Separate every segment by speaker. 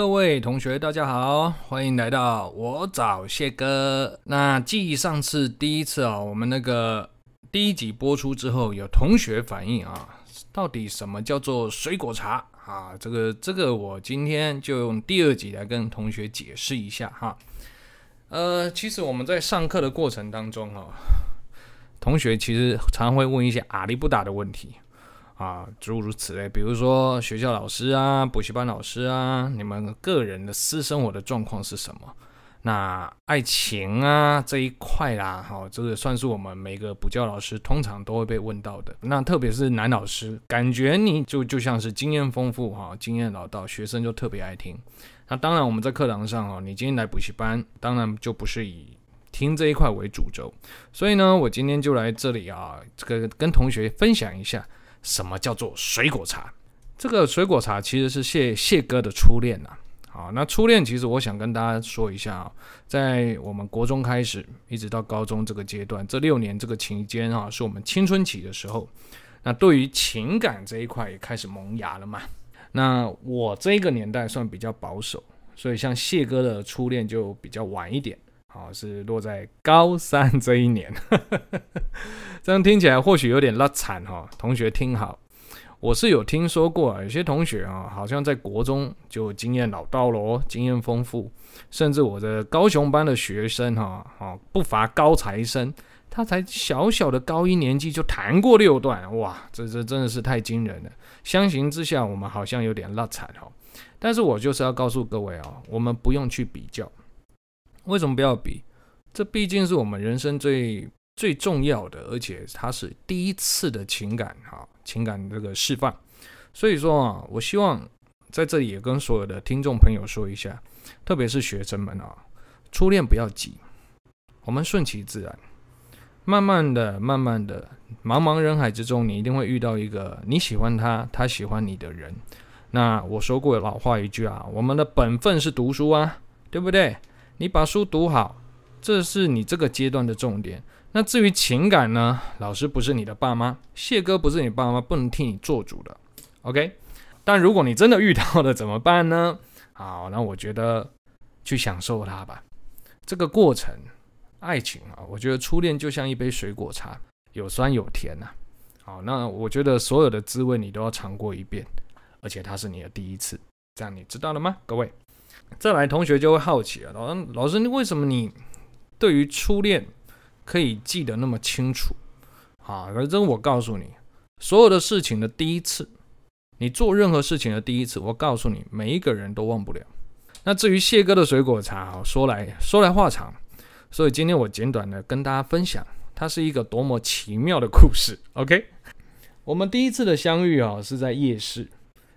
Speaker 1: 各位同学，大家好，欢迎来到我找谢哥。那继上次第一次啊，我们那个第一集播出之后，有同学反映啊，到底什么叫做水果茶啊？这个这个，我今天就用第二集来跟同学解释一下哈。呃，其实我们在上课的过程当中啊，同学其实常常会问一些阿里不达的问题。啊，诸如此类，比如说学校老师啊，补习班老师啊，你们个人的私生活的状况是什么？那爱情啊这一块啦，好，这个算是我们每个补教老师通常都会被问到的。那特别是男老师，感觉你就就像是经验丰富哈，经验老道，学生就特别爱听。那当然我们在课堂上哦，你今天来补习班，当然就不是以听这一块为主轴。所以呢，我今天就来这里啊，这个跟同学分享一下。什么叫做水果茶？这个水果茶其实是谢谢哥的初恋呐。好，那初恋其实我想跟大家说一下啊，在我们国中开始一直到高中这个阶段，这六年这个期间啊，是我们青春期的时候。那对于情感这一块也开始萌芽了嘛。那我这个年代算比较保守，所以像谢哥的初恋就比较晚一点。好，是落在高三这一年，这样听起来或许有点拉惨哈。同学听好，我是有听说过，有些同学啊，好像在国中就经验老道了，经验丰富，甚至我的高雄班的学生哈，哈不乏高材生，他才小小的高一年级就谈过六段，哇，这这真的是太惊人了。相形之下，我们好像有点拉惨哈。但是我就是要告诉各位啊，我们不用去比较。为什么不要比？这毕竟是我们人生最最重要的，而且它是第一次的情感哈，情感这个释放。所以说啊，我希望在这里也跟所有的听众朋友说一下，特别是学生们啊，初恋不要急，我们顺其自然，慢慢的、慢慢的，茫茫人海之中，你一定会遇到一个你喜欢他，他喜欢你的人。那我说过老话一句啊，我们的本分是读书啊，对不对？你把书读好，这是你这个阶段的重点。那至于情感呢？老师不是你的爸妈，谢哥不是你爸妈，不能替你做主的。OK？但如果你真的遇到了怎么办呢？好，那我觉得去享受它吧。这个过程，爱情啊，我觉得初恋就像一杯水果茶，有酸有甜呐。好，那我觉得所有的滋味你都要尝过一遍，而且它是你的第一次，这样你知道了吗？各位。再来，同学就会好奇了，老老师，你为什么你对于初恋可以记得那么清楚？啊，反正我告诉你，所有的事情的第一次，你做任何事情的第一次，我告诉你，每一个人都忘不了。那至于谢哥的水果茶，说来说来话长，所以今天我简短的跟大家分享，它是一个多么奇妙的故事。OK，我们第一次的相遇啊，是在夜市。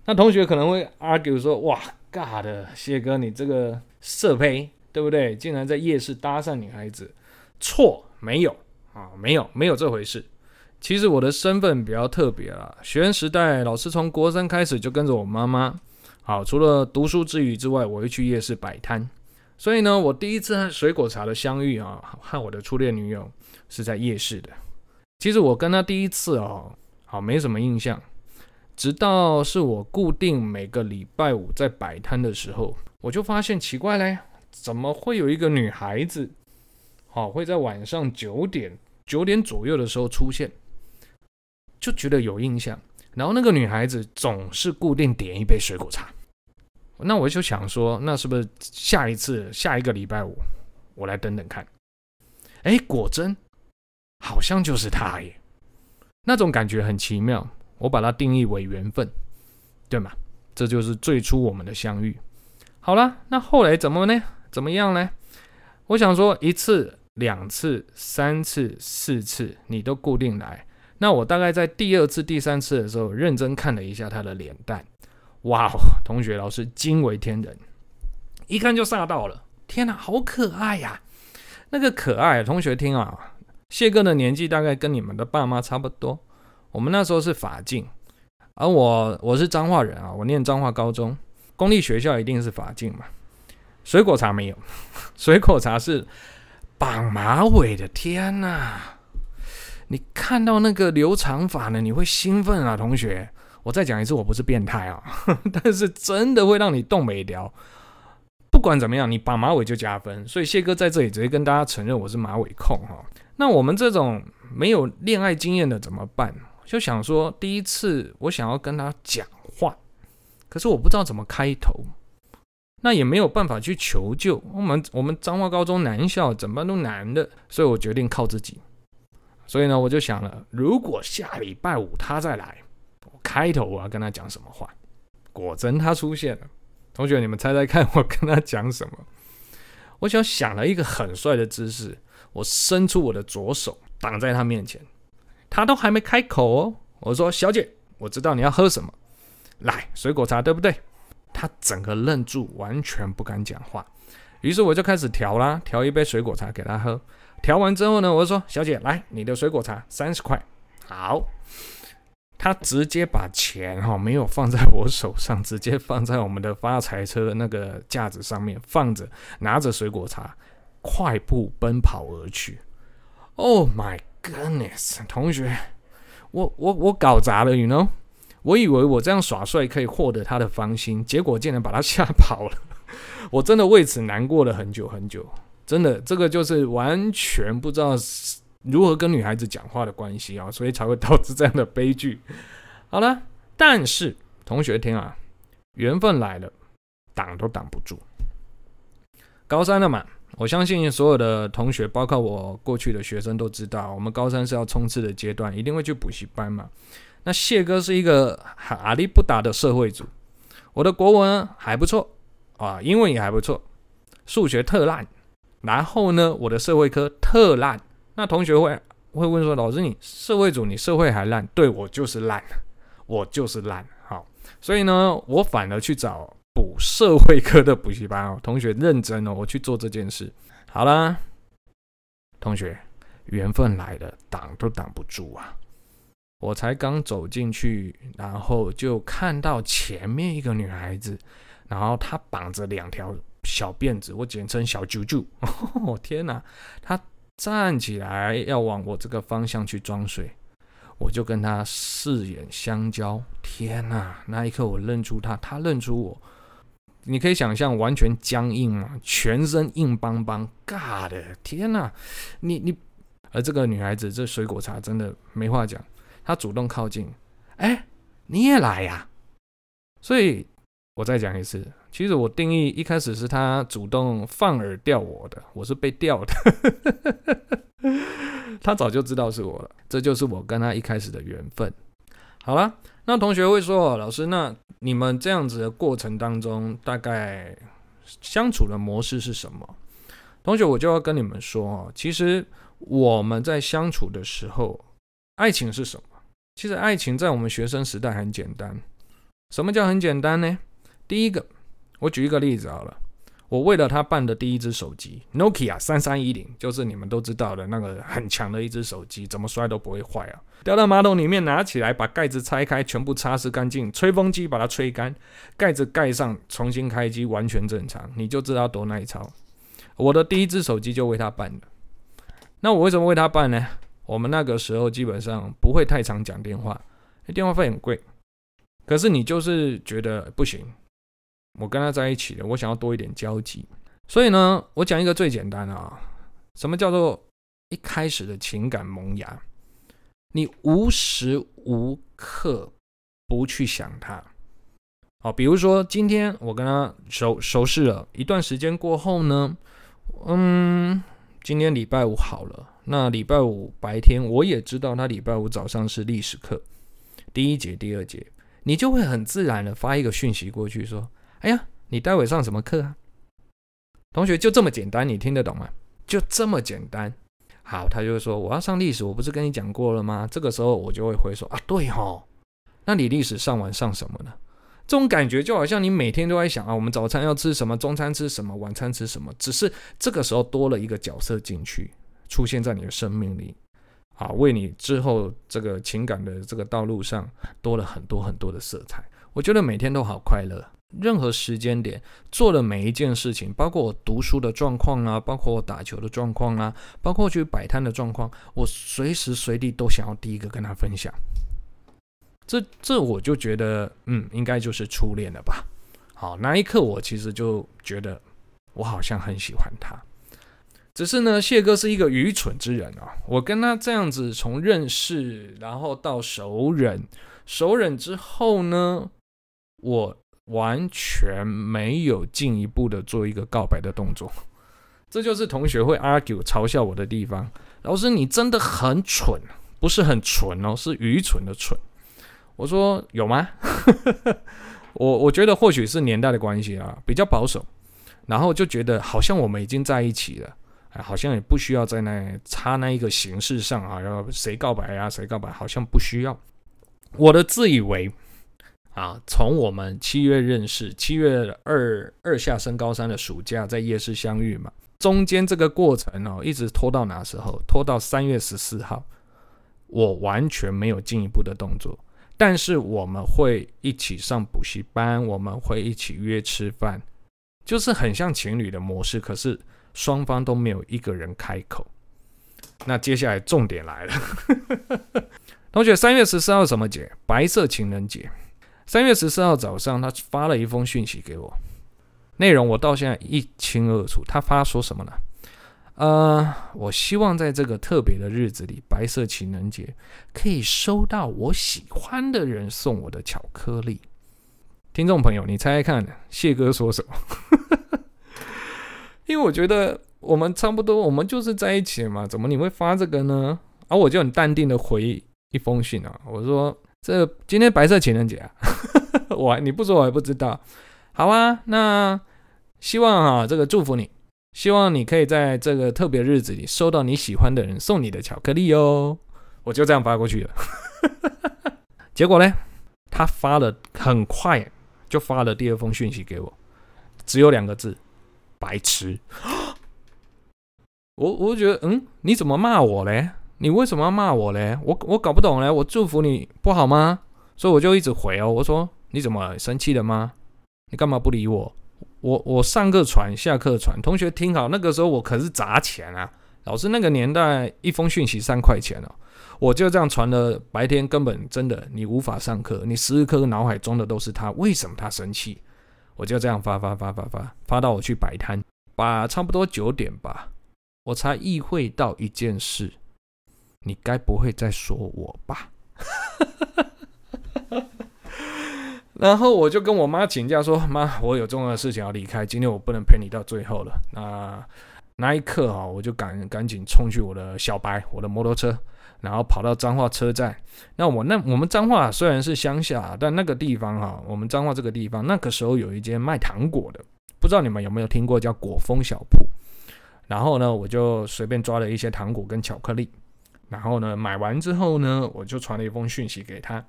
Speaker 1: 那同学可能会 argue 说，哇。尬的谢哥，你这个色胚，对不对？竟然在夜市搭讪女孩子，错，没有啊，没有，没有这回事。其实我的身份比较特别啦，学生时代，老师从国三开始就跟着我妈妈，好，除了读书之余之外，我会去夜市摆摊。所以呢，我第一次和水果茶的相遇啊，和我的初恋女友是在夜市的。其实我跟她第一次哦，好，没什么印象。直到是我固定每个礼拜五在摆摊的时候，我就发现奇怪嘞，怎么会有一个女孩子，好，会在晚上九点九点左右的时候出现，就觉得有印象。然后那个女孩子总是固定点一杯水果茶，那我就想说，那是不是下一次下一个礼拜五我来等等看？哎，果真好像就是她耶，那种感觉很奇妙。我把它定义为缘分，对吗？这就是最初我们的相遇。好了，那后来怎么呢？怎么样呢？我想说，一次、两次、三次、四次，你都固定来。那我大概在第二次、第三次的时候，认真看了一下他的脸蛋。哇哦，同学、老师惊为天人，一看就吓到了。天哪，好可爱呀！那个可爱，同学听啊，谢哥的年纪大概跟你们的爸妈差不多。我们那时候是法禁，而我我是彰化人啊，我念彰化高中，公立学校一定是法禁嘛。水果茶没有，水果茶是绑马尾的。天呐！你看到那个留长发呢，你会兴奋啊，同学！我再讲一次，我不是变态啊，但是真的会让你动没聊。不管怎么样，你绑马尾就加分。所以谢哥在这里直接跟大家承认我是马尾控哈。那我们这种没有恋爱经验的怎么办？就想说第一次我想要跟他讲话，可是我不知道怎么开头，那也没有办法去求救。我们我们彰化高中男校怎么都难的，所以我决定靠自己。所以呢，我就想了，如果下礼拜五他再来，我开头我要跟他讲什么话？果真他出现了。同学，你们猜猜看，我跟他讲什么？我想想了一个很帅的姿势，我伸出我的左手挡在他面前，他都还没开口哦。我说：“小姐，我知道你要喝什么，来水果茶，对不对？”他整个愣住，完全不敢讲话。于是我就开始调啦，调一杯水果茶给他喝。调完之后呢，我就说：“小姐，来你的水果茶，三十块。”好。他直接把钱哈没有放在我手上，直接放在我们的发财车那个架子上面放着，拿着水果茶，快步奔跑而去。Oh my goodness，同学，我我我搞砸了，you know？我以为我这样耍帅可以获得他的芳心，结果竟然把他吓跑了。我真的为此难过了很久很久，真的，这个就是完全不知道。如何跟女孩子讲话的关系啊，所以才会导致这样的悲剧。好了，但是同学听啊，缘分来了，挡都挡不住。高三了嘛，我相信所有的同学，包括我过去的学生都知道，我们高三是要冲刺的阶段，一定会去补习班嘛。那谢哥是一个阿里不达的社会组，我的国文还不错啊，英文也还不错，数学特烂，然后呢，我的社会科特烂。那同学会会问说：“老师，你社会组，你社会还烂？”对，我就是烂，我就是烂。好，所以呢，我反而去找社会科的补习班哦。同学认真哦，我去做这件事。好啦，同学，缘分来了，挡都挡不住啊！我才刚走进去，然后就看到前面一个女孩子，然后她绑着两条小辫子，我简称小啾啾。哦，天哪，她。站起来要往我这个方向去装水，我就跟他四眼相交。天哪！那一刻我认出他，他认出我。你可以想象，完全僵硬嘛，全身硬邦邦。God，天哪！你你，而这个女孩子，这水果茶真的没话讲。她主动靠近，哎，你也来呀？所以。我再讲一次，其实我定义一开始是她主动放饵钓我的，我是被钓的。她早就知道是我了，这就是我跟她一开始的缘分。好了，那同学会说，老师，那你们这样子的过程当中，大概相处的模式是什么？同学，我就要跟你们说哦，其实我们在相处的时候，爱情是什么？其实爱情在我们学生时代很简单。什么叫很简单呢？第一个，我举一个例子好了。我为了他办的第一只手机，Nokia 三三一零，就是你们都知道的那个很强的一只手机，怎么摔都不会坏啊。掉到马桶里面，拿起来把盖子拆开，全部擦拭干净，吹风机把它吹干，盖子盖上，重新开机，完全正常。你就知道多耐操。我的第一只手机就为他办的。那我为什么为他办呢？我们那个时候基本上不会太常讲电话，电话费很贵。可是你就是觉得不行。我跟他在一起了，我想要多一点交集，所以呢，我讲一个最简单的啊，什么叫做一开始的情感萌芽？你无时无刻不去想他，好，比如说今天我跟他熟熟识了一段时间过后呢，嗯，今天礼拜五好了，那礼拜五白天我也知道他礼拜五早上是历史课，第一节、第二节，你就会很自然的发一个讯息过去说。哎呀，你待会上什么课啊？同学就这么简单，你听得懂吗？就这么简单。好，他就说我要上历史，我不是跟你讲过了吗？这个时候我就会回说啊，对哦，那你历史上完上什么呢？这种感觉就好像你每天都在想啊，我们早餐要吃什么，中餐吃什么，晚餐吃什么，只是这个时候多了一个角色进去，出现在你的生命里，啊，为你之后这个情感的这个道路上多了很多很多的色彩。我觉得每天都好快乐。任何时间点做的每一件事情，包括我读书的状况啊，包括我打球的状况啊，包括去摆摊的状况，我随时随地都想要第一个跟他分享。这这我就觉得，嗯，应该就是初恋了吧。好，那一刻我其实就觉得，我好像很喜欢他。只是呢，谢哥是一个愚蠢之人啊！我跟他这样子从认识，然后到熟人，熟人之后呢，我完全没有进一步的做一个告白的动作。这就是同学会 argue 嘲笑我的地方。老师，你真的很蠢，不是很蠢哦，是愚蠢的蠢。我说有吗？我我觉得或许是年代的关系啊，比较保守，然后就觉得好像我们已经在一起了。好像也不需要在那差那一个形式上啊，要谁告白啊，谁告白，好像不需要。我的自以为啊，从我们七月认识，七月二二下升高三的暑假在夜市相遇嘛，中间这个过程哦，一直拖到哪时候？拖到三月十四号，我完全没有进一步的动作。但是我们会一起上补习班，我们会一起约吃饭，就是很像情侣的模式，可是。双方都没有一个人开口，那接下来重点来了，同学，三月十四号什么节？白色情人节。三月十四号早上，他发了一封讯息给我，内容我到现在一清二楚。他发说什么呢？呃，我希望在这个特别的日子里，白色情人节，可以收到我喜欢的人送我的巧克力。听众朋友，你猜猜看，谢哥说什么？因为我觉得我们差不多，我们就是在一起嘛，怎么你会发这个呢？而、啊、我就很淡定的回一封信啊，我说这今天白色情人节啊，我你不说我还不知道。好啊，那希望啊这个祝福你，希望你可以在这个特别日子里收到你喜欢的人送你的巧克力哦。我就这样发过去了，结果呢，他发了很快就发了第二封讯息给我，只有两个字。白痴！我我就觉得，嗯，你怎么骂我嘞？你为什么要骂我嘞？我我搞不懂嘞。我祝福你不好吗？所以我就一直回哦。我说你怎么生气了吗？你干嘛不理我？我我上课传，下课传。同学听好，那个时候我可是砸钱啊！老师那个年代一封讯息三块钱哦。我就这样传了，白天根本真的你无法上课，你时时刻刻脑海中的都是他，为什么他生气？我就这样发发发发发发到我去摆摊，把差不多九点吧，我才意会到一件事，你该不会在说我吧？然后我就跟我妈请假说，妈，我有重要的事情要离开，今天我不能陪你到最后了。那那一刻啊，我就赶赶紧冲去我的小白，我的摩托车。然后跑到彰化车站，那我那我们彰化虽然是乡下，但那个地方哈，我们彰化这个地方那个时候有一间卖糖果的，不知道你们有没有听过叫果风小铺。然后呢，我就随便抓了一些糖果跟巧克力，然后呢买完之后呢，我就传了一封讯息给他，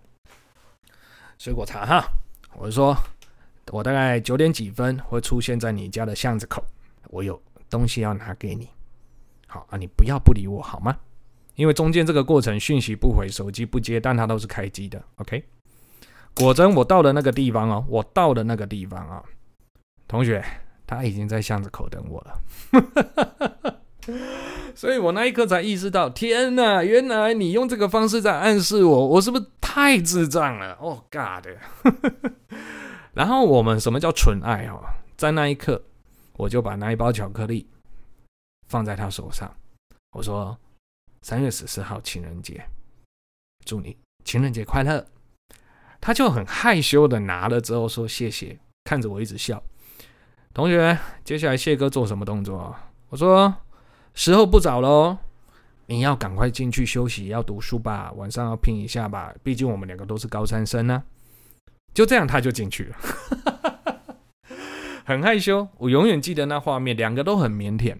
Speaker 1: 水果茶哈，我说我大概九点几分会出现在你家的巷子口，我有东西要拿给你，好啊，你不要不理我好吗？因为中间这个过程，讯息不回，手机不接，但他都是开机的。OK，果真我到了那个地方哦，我到了那个地方啊，同学他已经在巷子口等我了，所以我那一刻才意识到，天哪，原来你用这个方式在暗示我，我是不是太智障了？哦、God！然后我们什么叫纯爱哦？在那一刻，我就把那一包巧克力放在他手上，我说。三月十四号情人节，祝你情人节快乐。他就很害羞的拿了之后说谢谢，看着我一直笑。同学，接下来谢哥做什么动作？我说时候不早喽，你要赶快进去休息，要读书吧，晚上要拼一下吧，毕竟我们两个都是高三生呢、啊。就这样，他就进去了，很害羞。我永远记得那画面，两个都很腼腆，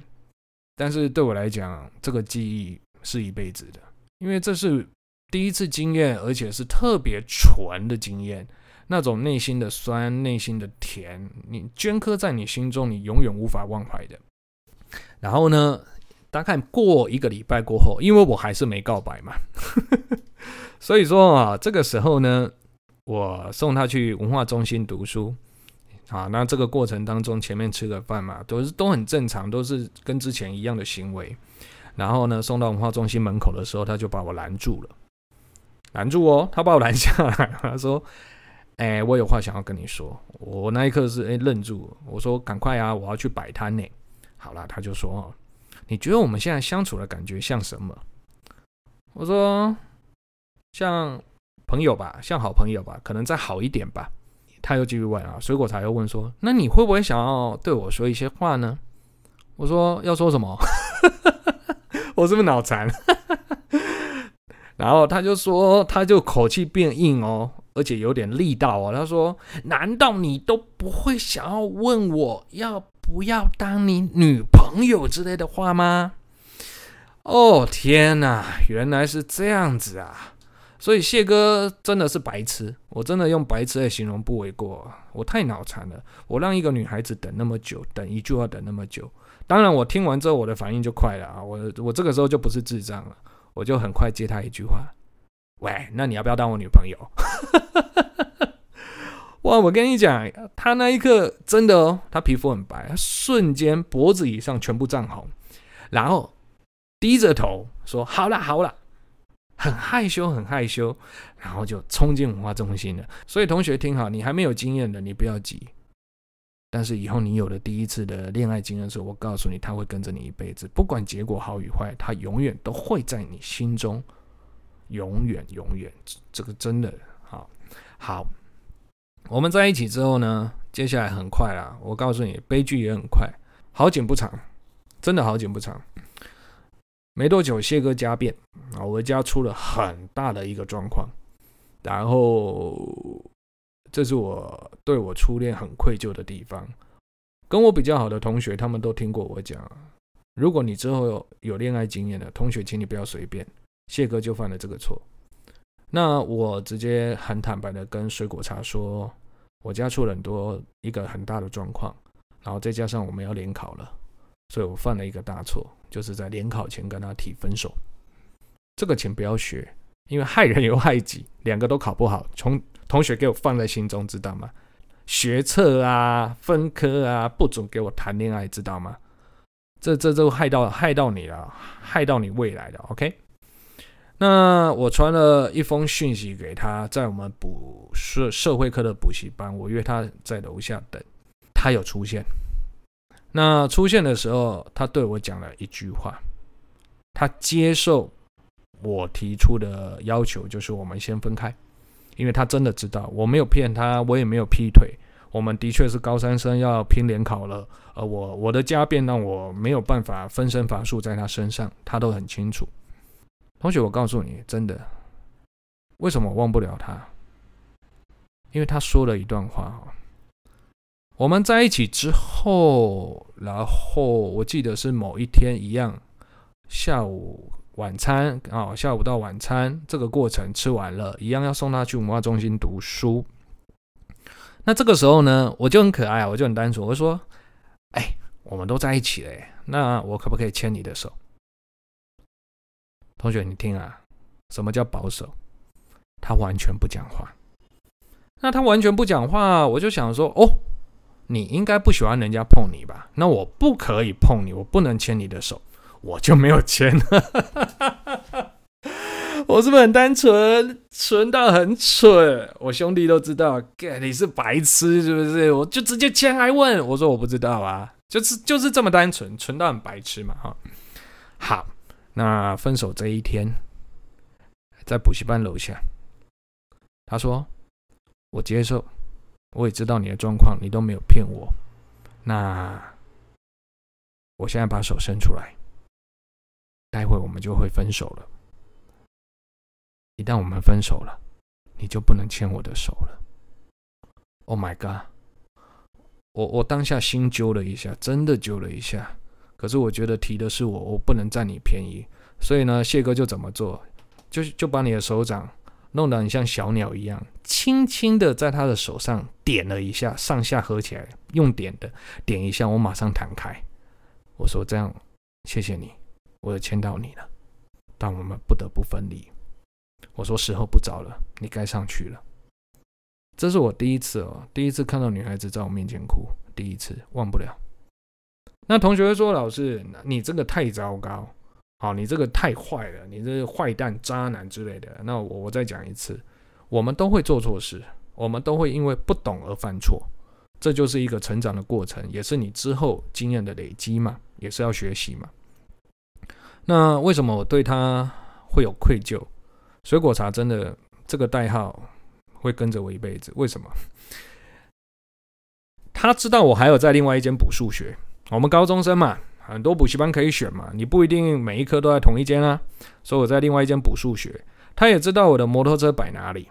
Speaker 1: 但是对我来讲，这个记忆。是一辈子的，因为这是第一次经验，而且是特别纯的经验，那种内心的酸、内心的甜，你镌刻在你心中，你永远无法忘怀的。然后呢，大概过一个礼拜过后，因为我还是没告白嘛，所以说啊，这个时候呢，我送他去文化中心读书啊，那这个过程当中，前面吃个饭嘛，都是都很正常，都是跟之前一样的行为。然后呢，送到文化中心门口的时候，他就把我拦住了。拦住哦，他把我拦下来，他说：“哎、我有话想要跟你说。”我那一刻是哎、愣住，我说：“赶快啊，我要去摆摊呢。”好了，他就说：“你觉得我们现在相处的感觉像什么？”我说：“像朋友吧，像好朋友吧，可能再好一点吧。”他又继续问啊，水果茶又问说：“那你会不会想要对我说一些话呢？”我说：“要说什么？我是不是脑残？”然后他就说，他就口气变硬哦，而且有点力道哦。他说：“难道你都不会想要问我要不要当你女朋友朋友之类的话吗？”哦天哪，原来是这样子啊！所以谢哥真的是白痴，我真的用白痴来形容不为过。我太脑残了，我让一个女孩子等那么久，等一句话等那么久。当然，我听完之后我的反应就快了啊，我我这个时候就不是智障了。我就很快接他一句话：“喂，那你要不要当我女朋友？” 哇，我跟你讲，他那一刻真的哦，他皮肤很白，瞬间脖子以上全部涨红，然后低着头说：“好啦，好啦。”很害羞，很害羞，然后就冲进文化中心了。所以同学听好，你还没有经验的，你不要急。但是以后你有了第一次的恋爱经验的时候，我告诉你，他会跟着你一辈子，不管结果好与坏，他永远都会在你心中，永远永远。这个真的好，好。我们在一起之后呢，接下来很快啦，我告诉你，悲剧也很快，好景不长，真的好景不长。没多久，谢哥家变啊，我家出了很大的一个状况，然后。这是我对我初恋很愧疚的地方。跟我比较好的同学，他们都听过我讲：如果你之后有有恋爱经验的同学，请你不要随便。谢哥就犯了这个错。那我直接很坦白的跟水果茶说，我家出了很多一个很大的状况，然后再加上我们要联考了，所以我犯了一个大错，就是在联考前跟他提分手。这个请不要学，因为害人又害己，两个都考不好，从。同学给我放在心中，知道吗？学测啊，分科啊，不准给我谈恋爱，知道吗？这这都害到害到你了，害到你未来的。OK，那我传了一封讯息给他，在我们补社社会科的补习班，我约他在楼下等，他有出现。那出现的时候，他对我讲了一句话，他接受我提出的要求，就是我们先分开。因为他真的知道我没有骗他，我也没有劈腿。我们的确是高三生要拼联考了，而我我的家变让我没有办法分身乏术在他身上，他都很清楚。同学，我告诉你，真的，为什么我忘不了他？因为他说了一段话。我们在一起之后，然后我记得是某一天一样，下午。晚餐啊、哦，下午到晚餐这个过程吃完了，一样要送他去文化中心读书。那这个时候呢，我就很可爱，我就很单纯，我说：“哎，我们都在一起了，那我可不可以牵你的手？”同学，你听啊，什么叫保守？他完全不讲话。那他完全不讲话，我就想说：“哦，你应该不喜欢人家碰你吧？那我不可以碰你，我不能牵你的手。”我就没有钱了，我是不是很单纯，纯到很蠢？我兄弟都知道，你是白痴是不是？我就直接牵来问，我说我不知道啊，就是就是这么单纯，纯到很白痴嘛哈。好，那分手这一天，在补习班楼下，他说我接受，我也知道你的状况，你都没有骗我，那我现在把手伸出来。待会我们就会分手了。一旦我们分手了，你就不能牵我的手了。Oh my god！我我当下心揪了一下，真的揪了一下。可是我觉得提的是我，我不能占你便宜。所以呢，谢哥就怎么做？就就把你的手掌弄得很像小鸟一样，轻轻的在他的手上点了一下，上下合起来，用点的点一下，我马上弹开。我说这样，谢谢你。我也牵到你了，但我们不得不分离。我说时候不早了，你该上去了。这是我第一次哦，第一次看到女孩子在我面前哭，第一次忘不了。那同学会说：“老师，你这个太糟糕。”好，你这个太坏了，你这个坏蛋、渣男之类的。那我我再讲一次，我们都会做错事，我们都会因为不懂而犯错，这就是一个成长的过程，也是你之后经验的累积嘛，也是要学习嘛。那为什么我对他会有愧疚？水果茶真的这个代号会跟着我一辈子，为什么？他知道我还有在另外一间补数学，我们高中生嘛。很多补习班可以选嘛，你不一定每一科都在同一间啊。所以我在另外一间补数学，他也知道我的摩托车摆哪里。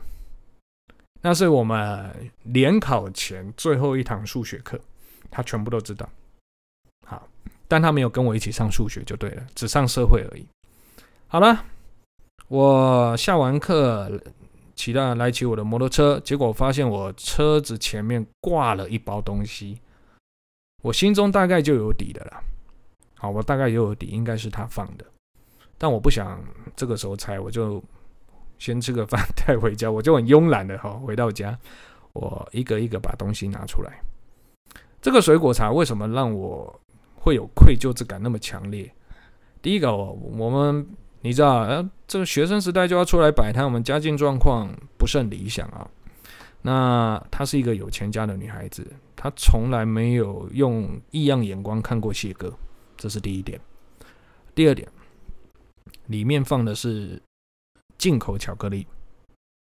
Speaker 1: 那是我们联考前最后一堂数学课，他全部都知道。好，但他没有跟我一起上数学就对了，只上社会而已。好了，我下完课骑到来骑我的摩托车，结果发现我车子前面挂了一包东西，我心中大概就有底的了。好，我大概也有底，应该是他放的，但我不想这个时候猜，我就先吃个饭 带回家，我就很慵懒的哈，回到家，我一个一个把东西拿出来。这个水果茶为什么让我会有愧疚之感那么强烈？第一个，我们你知道，呃，这个学生时代就要出来摆摊，我们家境状况不甚理想啊。那她是一个有钱家的女孩子，她从来没有用异样眼光看过谢哥。这是第一点，第二点，里面放的是进口巧克力，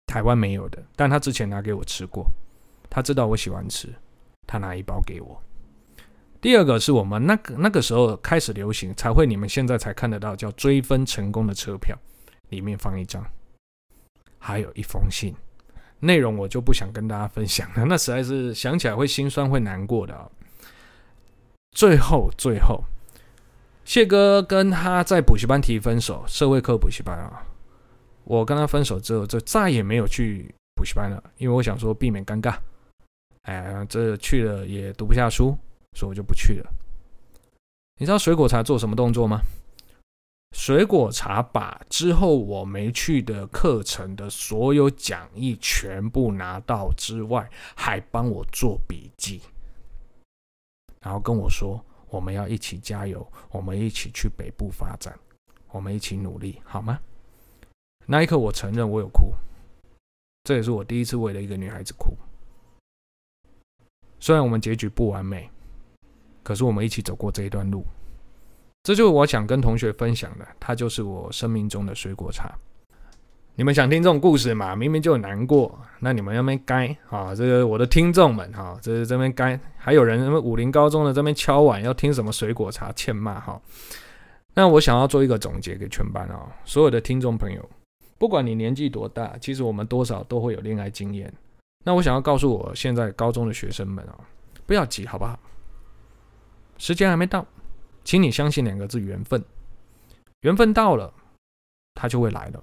Speaker 1: 台湾没有的，但他之前拿给我吃过，他知道我喜欢吃，他拿一包给我。第二个是我们那个那个时候开始流行，才会你们现在才看得到叫追分成功的车票，里面放一张，还有一封信，内容我就不想跟大家分享了，那实在是想起来会心酸会难过的啊。最后，最后。谢哥跟他在补习班提分手，社会课补习班啊。我跟他分手之后，就再也没有去补习班了，因为我想说避免尴尬。哎，这去了也读不下书，所以我就不去了。你知道水果茶做什么动作吗？水果茶把之后我没去的课程的所有讲义全部拿到之外，还帮我做笔记，然后跟我说。我们要一起加油，我们一起去北部发展，我们一起努力，好吗？那一刻，我承认我有哭，这也是我第一次为了一个女孩子哭。虽然我们结局不完美，可是我们一起走过这一段路，这就是我想跟同学分享的，它就是我生命中的水果茶。你们想听这种故事嘛？明明就很难过，那你们要没该啊？这个我的听众们哈，这是这边该还有人什么武林高中的这边敲碗要听什么水果茶欠骂哈？那我想要做一个总结给全班啊，所有的听众朋友，不管你年纪多大，其实我们多少都会有恋爱经验。那我想要告诉我现在高中的学生们啊，不要急，好不好？时间还没到，请你相信两个字：缘分。缘分到了，它就会来了。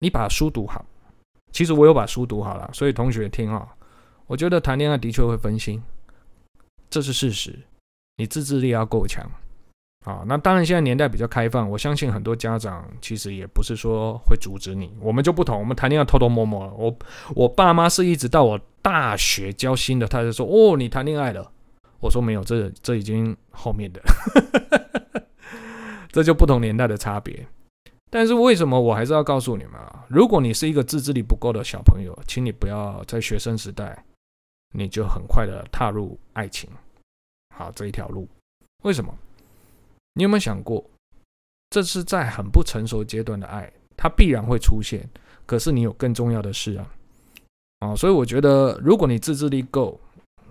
Speaker 1: 你把书读好，其实我有把书读好了，所以同学听啊，我觉得谈恋爱的确会分心，这是事实。你自制力要够强啊。那当然，现在年代比较开放，我相信很多家长其实也不是说会阻止你。我们就不同，我们谈恋爱偷偷摸摸。我我爸妈是一直到我大学交心的，他就说：“哦，你谈恋爱了。”我说：“没有，这这已经后面的，这就不同年代的差别。”但是为什么我还是要告诉你们啊？如果你是一个自制力不够的小朋友，请你不要在学生时代，你就很快的踏入爱情，好，这一条路。为什么？你有没有想过，这是在很不成熟阶段的爱，它必然会出现。可是你有更重要的事啊，啊，所以我觉得，如果你自制力够，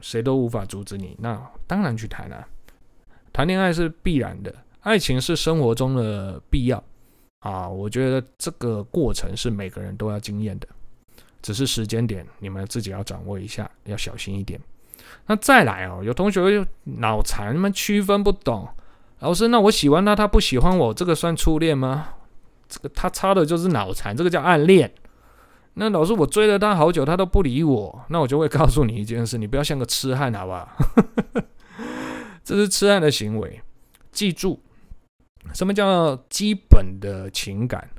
Speaker 1: 谁都无法阻止你。那当然去谈啊，谈恋爱是必然的，爱情是生活中的必要。啊，我觉得这个过程是每个人都要经验的，只是时间点你们自己要掌握一下，要小心一点。那再来哦，有同学就脑残们区分不懂，老师，那我喜欢他，他不喜欢我，这个算初恋吗？这个他差的就是脑残，这个叫暗恋。那老师，我追了他好久，他都不理我，那我就会告诉你一件事，你不要像个痴汉，好不好？这是痴汉的行为，记住。什么叫基本的情感？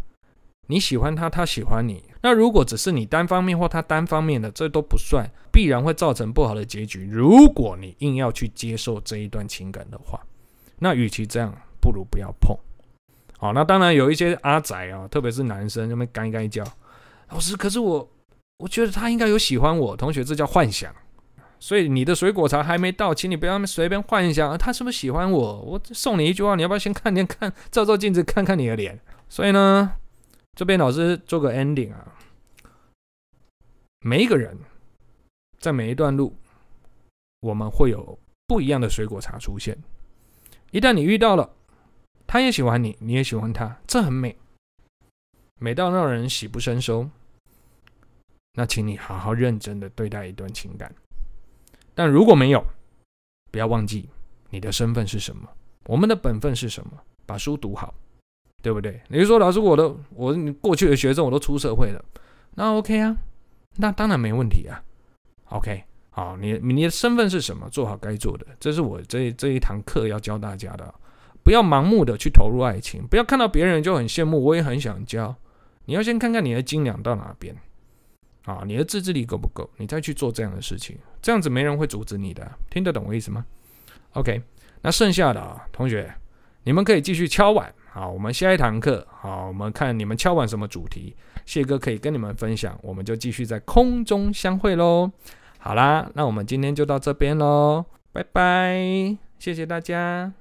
Speaker 1: 你喜欢他，他喜欢你。那如果只是你单方面或他单方面的，这都不算，必然会造成不好的结局。如果你硬要去接受这一段情感的话，那与其这样，不如不要碰。好，那当然有一些阿宅啊，特别是男生，那么干干叫，老师，可是我我觉得他应该有喜欢我。同学，这叫幻想。所以你的水果茶还没到，请你不要随便幻想，他是不是喜欢我？我送你一句话，你要不要先看看看，照照镜子，看看你的脸？所以呢，这边老师做个 ending 啊，每一个人在每一段路，我们会有不一样的水果茶出现。一旦你遇到了，他也喜欢你，你也喜欢他，这很美，美到让人喜不胜收。那请你好好认真的对待一段情感。但如果没有，不要忘记你的身份是什么，我们的本分是什么？把书读好，对不对？你就说老师，我的我过去的学生我都出社会了，那 OK 啊，那当然没问题啊。OK，好，你你的身份是什么？做好该做的，这是我这这一堂课要教大家的。不要盲目的去投入爱情，不要看到别人就很羡慕，我也很想教。你要先看看你的斤两到哪边。啊，你的自制力够不够？你再去做这样的事情，这样子没人会阻止你的。听得懂我意思吗？OK，那剩下的啊，同学，你们可以继续敲碗。好，我们下一堂课，好，我们看你们敲碗什么主题，谢哥可以跟你们分享，我们就继续在空中相会喽。好啦，那我们今天就到这边喽，拜拜，谢谢大家。